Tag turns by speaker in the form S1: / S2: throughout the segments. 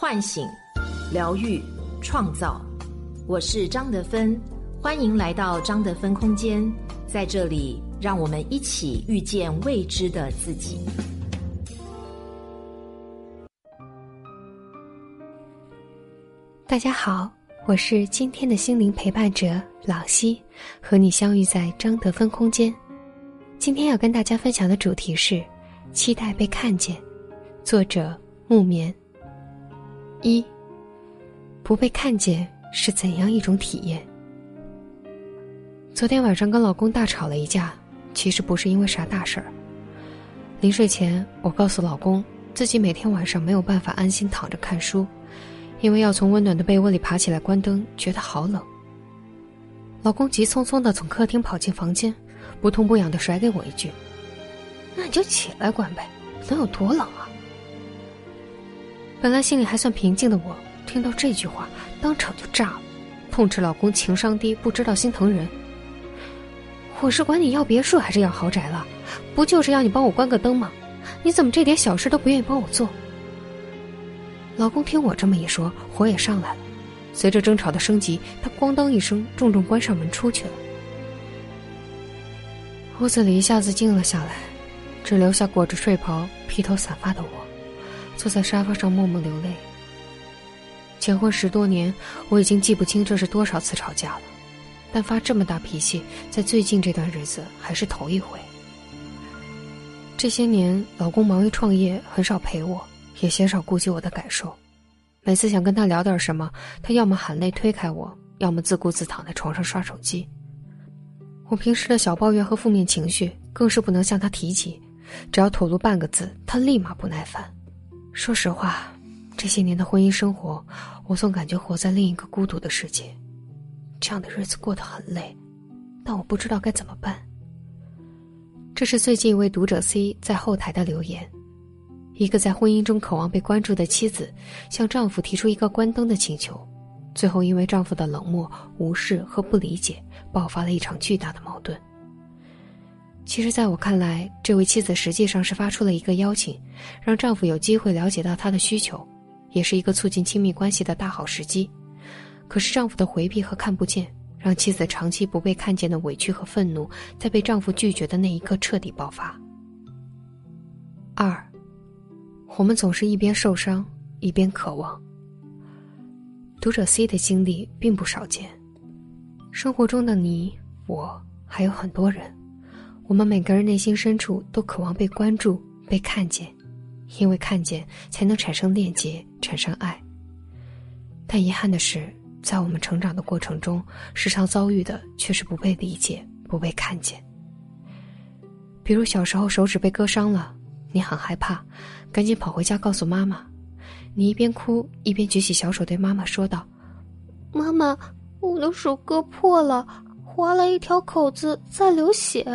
S1: 唤醒、疗愈、创造。我是张德芬，欢迎来到张德芬空间，在这里，让我们一起遇见未知的自己。
S2: 大家好，我是今天的心灵陪伴者老西，和你相遇在张德芬空间。今天要跟大家分享的主题是期待被看见，作者木棉。一不被看见是怎样一种体验？昨天晚上跟老公大吵了一架，其实不是因为啥大事儿。临睡前，我告诉老公，自己每天晚上没有办法安心躺着看书，因为要从温暖的被窝里爬起来关灯，觉得好冷。老公急匆匆的从客厅跑进房间，不痛不痒的甩给我一句：“那你就起来关呗，能有多冷啊？”本来心里还算平静的我，听到这句话，当场就炸了，痛斥老公情商低，不知道心疼人。我是管你要别墅还是要豪宅了，不就是要你帮我关个灯吗？你怎么这点小事都不愿意帮我做？老公听我这么一说，火也上来了，随着争吵的升级，他咣当一声重重关上门出去了。屋子里一下子静了下来，只留下裹着睡袍、披头散发的我。坐在沙发上默默流泪。结婚十多年，我已经记不清这是多少次吵架了，但发这么大脾气，在最近这段日子还是头一回。这些年，老公忙于创业，很少陪我，也鲜少顾及我的感受。每次想跟他聊点什么，他要么含泪推开我，要么自顾自躺在床上刷手机。我平时的小抱怨和负面情绪，更是不能向他提起，只要吐露半个字，他立马不耐烦。说实话，这些年的婚姻生活，我总感觉活在另一个孤独的世界。这样的日子过得很累，但我不知道该怎么办。这是最近一位读者 C 在后台的留言：一个在婚姻中渴望被关注的妻子，向丈夫提出一个关灯的请求，最后因为丈夫的冷漠、无视和不理解，爆发了一场巨大的矛盾。其实，在我看来，这位妻子实际上是发出了一个邀请，让丈夫有机会了解到她的需求，也是一个促进亲密关系的大好时机。可是，丈夫的回避和看不见，让妻子长期不被看见的委屈和愤怒，在被丈夫拒绝的那一刻彻底爆发。二，我们总是一边受伤一边渴望。读者 C 的经历并不少见，生活中的你我还有很多人。我们每个人内心深处都渴望被关注、被看见，因为看见才能产生链接、产生爱。但遗憾的是，在我们成长的过程中，时常遭遇的却是不被理解、不被看见。比如小时候手指被割伤了，你很害怕，赶紧跑回家告诉妈妈。你一边哭一边举起小手对妈妈说道：“
S3: 妈妈，我的手割破了，划了一条口子，在流血。”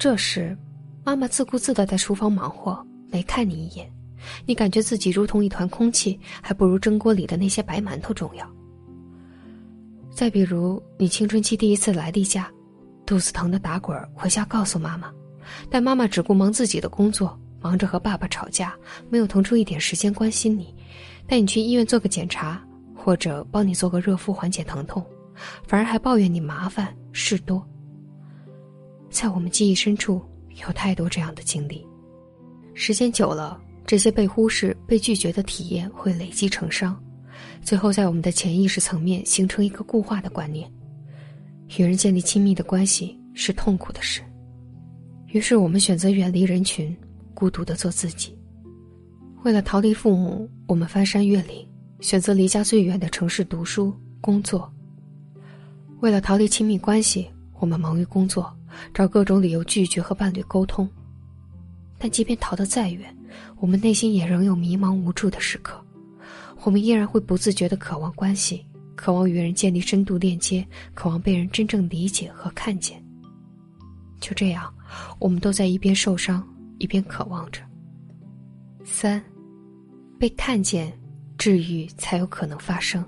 S2: 这时，妈妈自顾自的在厨房忙活，没看你一眼。你感觉自己如同一团空气，还不如蒸锅里的那些白馒头重要。再比如，你青春期第一次来例假，肚子疼的打滚回家告诉妈妈，但妈妈只顾忙自己的工作，忙着和爸爸吵架，没有腾出一点时间关心你，带你去医院做个检查，或者帮你做个热敷缓解疼痛，反而还抱怨你麻烦事多。在我们记忆深处，有太多这样的经历。时间久了，这些被忽视、被拒绝的体验会累积成伤，最后在我们的潜意识层面形成一个固化的观念：与人建立亲密的关系是痛苦的事。于是，我们选择远离人群，孤独的做自己。为了逃离父母，我们翻山越岭，选择离家最远的城市读书、工作。为了逃离亲密关系，我们忙于工作。找各种理由拒绝和伴侣沟通，但即便逃得再远，我们内心也仍有迷茫无助的时刻。我们依然会不自觉的渴望关系，渴望与人建立深度链接，渴望被人真正理解和看见。就这样，我们都在一边受伤，一边渴望着。三，被看见，治愈才有可能发生。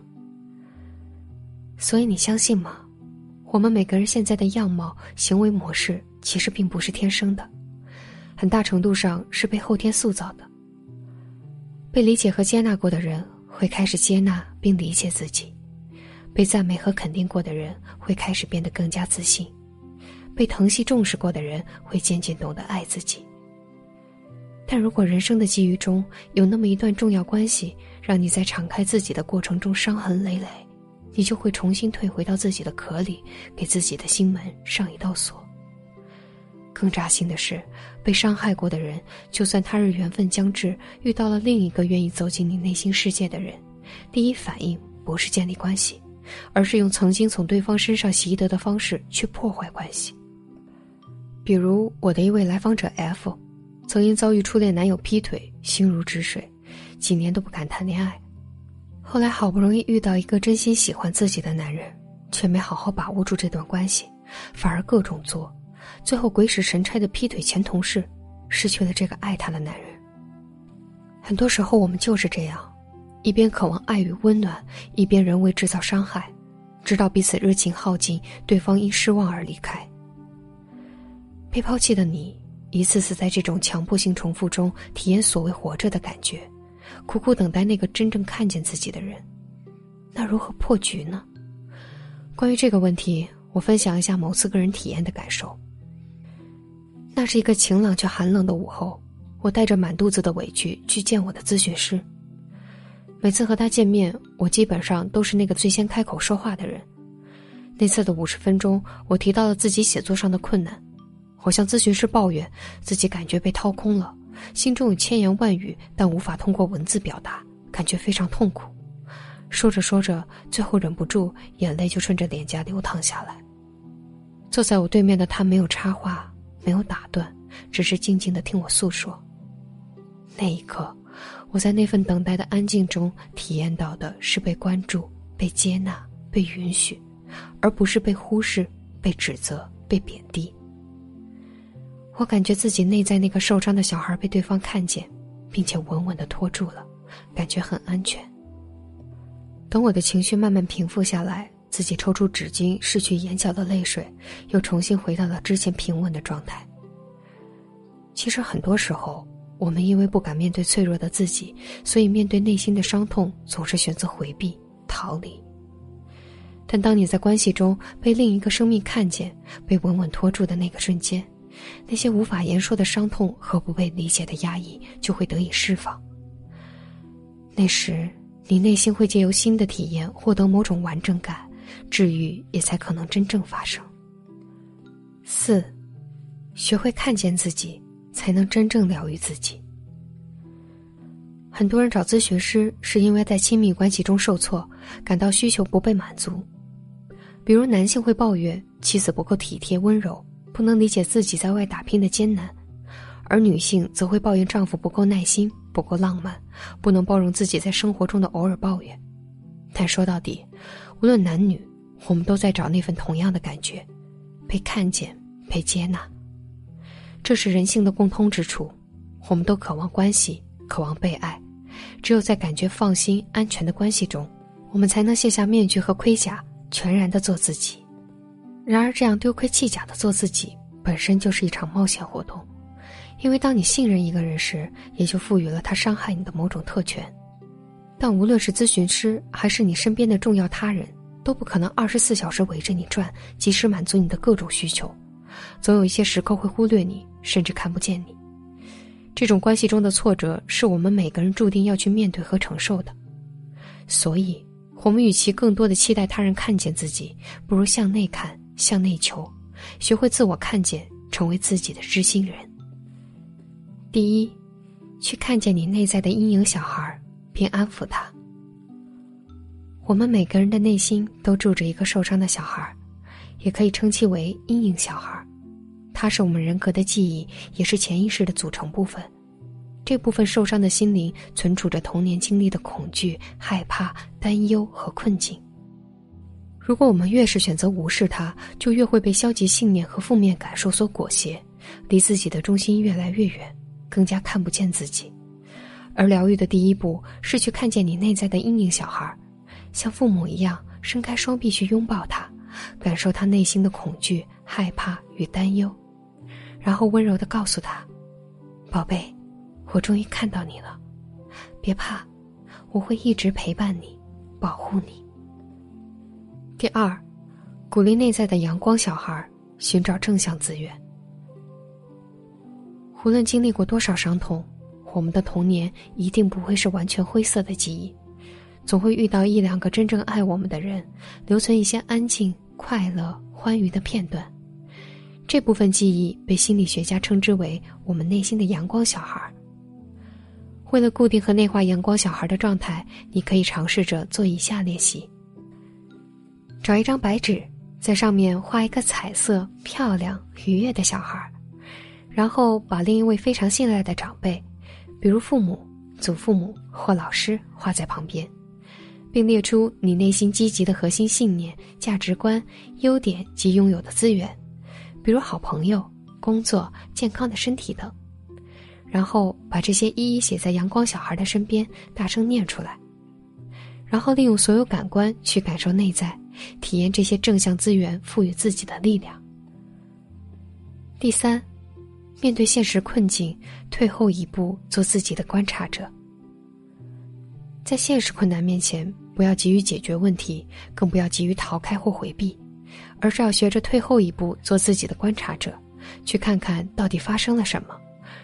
S2: 所以你相信吗？我们每个人现在的样貌、行为模式，其实并不是天生的，很大程度上是被后天塑造的。被理解和接纳过的人会开始接纳并理解自己，被赞美和肯定过的人会开始变得更加自信，被疼惜重视过的人会渐渐懂得爱自己。但如果人生的际遇中有那么一段重要关系，让你在敞开自己的过程中伤痕累累，你就会重新退回到自己的壳里，给自己的心门上一道锁。更扎心的是，被伤害过的人，就算他日缘分将至，遇到了另一个愿意走进你内心世界的人，第一反应不是建立关系，而是用曾经从对方身上习得的方式去破坏关系。比如我的一位来访者 F，曾因遭遇初恋男友劈腿，心如止水，几年都不敢谈恋爱。后来好不容易遇到一个真心喜欢自己的男人，却没好好把握住这段关系，反而各种作。最后鬼使神差的劈腿前同事，失去了这个爱他的男人。很多时候我们就是这样，一边渴望爱与温暖，一边人为制造伤害，直到彼此热情耗尽，对方因失望而离开。被抛弃的你，一次次在这种强迫性重复中体验所谓活着的感觉，苦苦等待那个真正看见自己的人。那如何破局呢？关于这个问题，我分享一下某次个人体验的感受。那是一个晴朗却寒冷的午后，我带着满肚子的委屈去见我的咨询师。每次和他见面，我基本上都是那个最先开口说话的人。那次的五十分钟，我提到了自己写作上的困难，我向咨询师抱怨自己感觉被掏空了，心中有千言万语，但无法通过文字表达，感觉非常痛苦。说着说着，最后忍不住，眼泪就顺着脸颊流淌下来。坐在我对面的他没有插话。没有打断，只是静静的听我诉说。那一刻，我在那份等待的安静中，体验到的是被关注、被接纳、被允许，而不是被忽视、被指责、被贬低。我感觉自己内在那个受伤的小孩被对方看见，并且稳稳的拖住了，感觉很安全。等我的情绪慢慢平复下来。自己抽出纸巾拭去眼角的泪水，又重新回到了之前平稳的状态。其实很多时候，我们因为不敢面对脆弱的自己，所以面对内心的伤痛，总是选择回避、逃离。但当你在关系中被另一个生命看见，被稳稳拖住的那个瞬间，那些无法言说的伤痛和不被理解的压抑就会得以释放。那时，你内心会借由新的体验获得某种完整感。治愈也才可能真正发生。四，学会看见自己，才能真正疗愈自己。很多人找咨询师是因为在亲密关系中受挫，感到需求不被满足。比如男性会抱怨妻子不够体贴温柔，不能理解自己在外打拼的艰难；而女性则会抱怨丈夫不够耐心、不够浪漫，不能包容自己在生活中的偶尔抱怨。但说到底，无论男女，我们都在找那份同样的感觉，被看见、被接纳。这是人性的共通之处。我们都渴望关系，渴望被爱。只有在感觉放心、安全的关系中，我们才能卸下面具和盔甲，全然的做自己。然而，这样丢盔弃甲的做自己，本身就是一场冒险活动。因为当你信任一个人时，也就赋予了他伤害你的某种特权。但无论是咨询师，还是你身边的重要他人，都不可能二十四小时围着你转，及时满足你的各种需求。总有一些时刻会忽略你，甚至看不见你。这种关系中的挫折，是我们每个人注定要去面对和承受的。所以，我们与其更多的期待他人看见自己，不如向内看，向内求，学会自我看见，成为自己的知心人。第一，去看见你内在的阴影小孩。并安抚他。我们每个人的内心都住着一个受伤的小孩，也可以称其为阴影小孩。他是我们人格的记忆，也是潜意识的组成部分。这部分受伤的心灵存储着童年经历的恐惧、害怕、担忧和困境。如果我们越是选择无视它，就越会被消极信念和负面感受所裹挟，离自己的中心越来越远，更加看不见自己。而疗愈的第一步是去看见你内在的阴影小孩，像父母一样伸开双臂去拥抱他，感受他内心的恐惧、害怕与担忧，然后温柔的告诉他：“宝贝，我终于看到你了，别怕，我会一直陪伴你，保护你。第二，鼓励内在的阳光小孩，寻找正向资源。无论经历过多少伤痛，我们的童年一定不会是完全灰色的记忆，总会遇到一两个真正爱我们的人，留存一些安静、快乐、欢愉的片段。这部分记忆被心理学家称之为我们内心的阳光小孩。为了固定和内化阳光小孩的状态，你可以尝试着做以下练习：找一张白纸，在上面画一个彩色、漂亮、愉悦的小孩，然后把另一位非常信赖的长辈，比如父母、祖父母或老师画在旁边，并列出你内心积极的核心信念、价值观、优点及拥有的资源。比如好朋友、工作、健康的身体等，然后把这些一一写在阳光小孩的身边，大声念出来。然后利用所有感官去感受内在，体验这些正向资源赋予自己的力量。第三，面对现实困境，退后一步，做自己的观察者。在现实困难面前，不要急于解决问题，更不要急于逃开或回避。而是要学着退后一步，做自己的观察者，去看看到底发生了什么，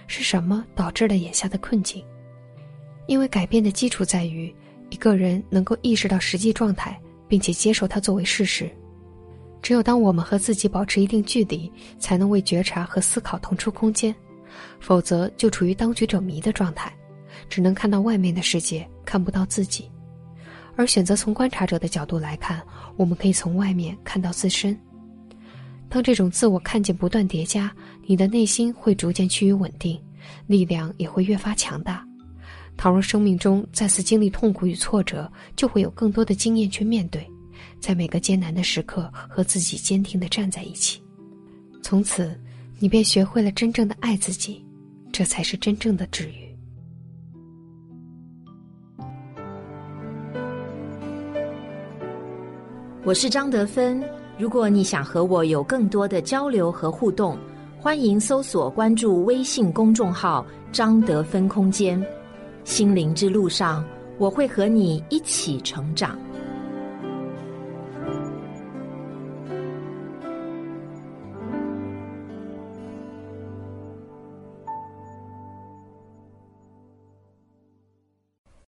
S2: 是什么导致了眼下的困境。因为改变的基础在于一个人能够意识到实际状态，并且接受它作为事实。只有当我们和自己保持一定距离，才能为觉察和思考腾出空间，否则就处于当局者迷的状态，只能看到外面的世界，看不到自己。而选择从观察者的角度来看，我们可以从外面看到自身。当这种自我看见不断叠加，你的内心会逐渐趋于稳定，力量也会越发强大。倘若生命中再次经历痛苦与挫折，就会有更多的经验去面对，在每个艰难的时刻和自己坚定的站在一起。从此，你便学会了真正的爱自己，这才是真正的治愈。
S1: 我是张德芬。如果你想和我有更多的交流和互动，欢迎搜索关注微信公众号“张德芬空间”。心灵之路上，我会和你一起成长。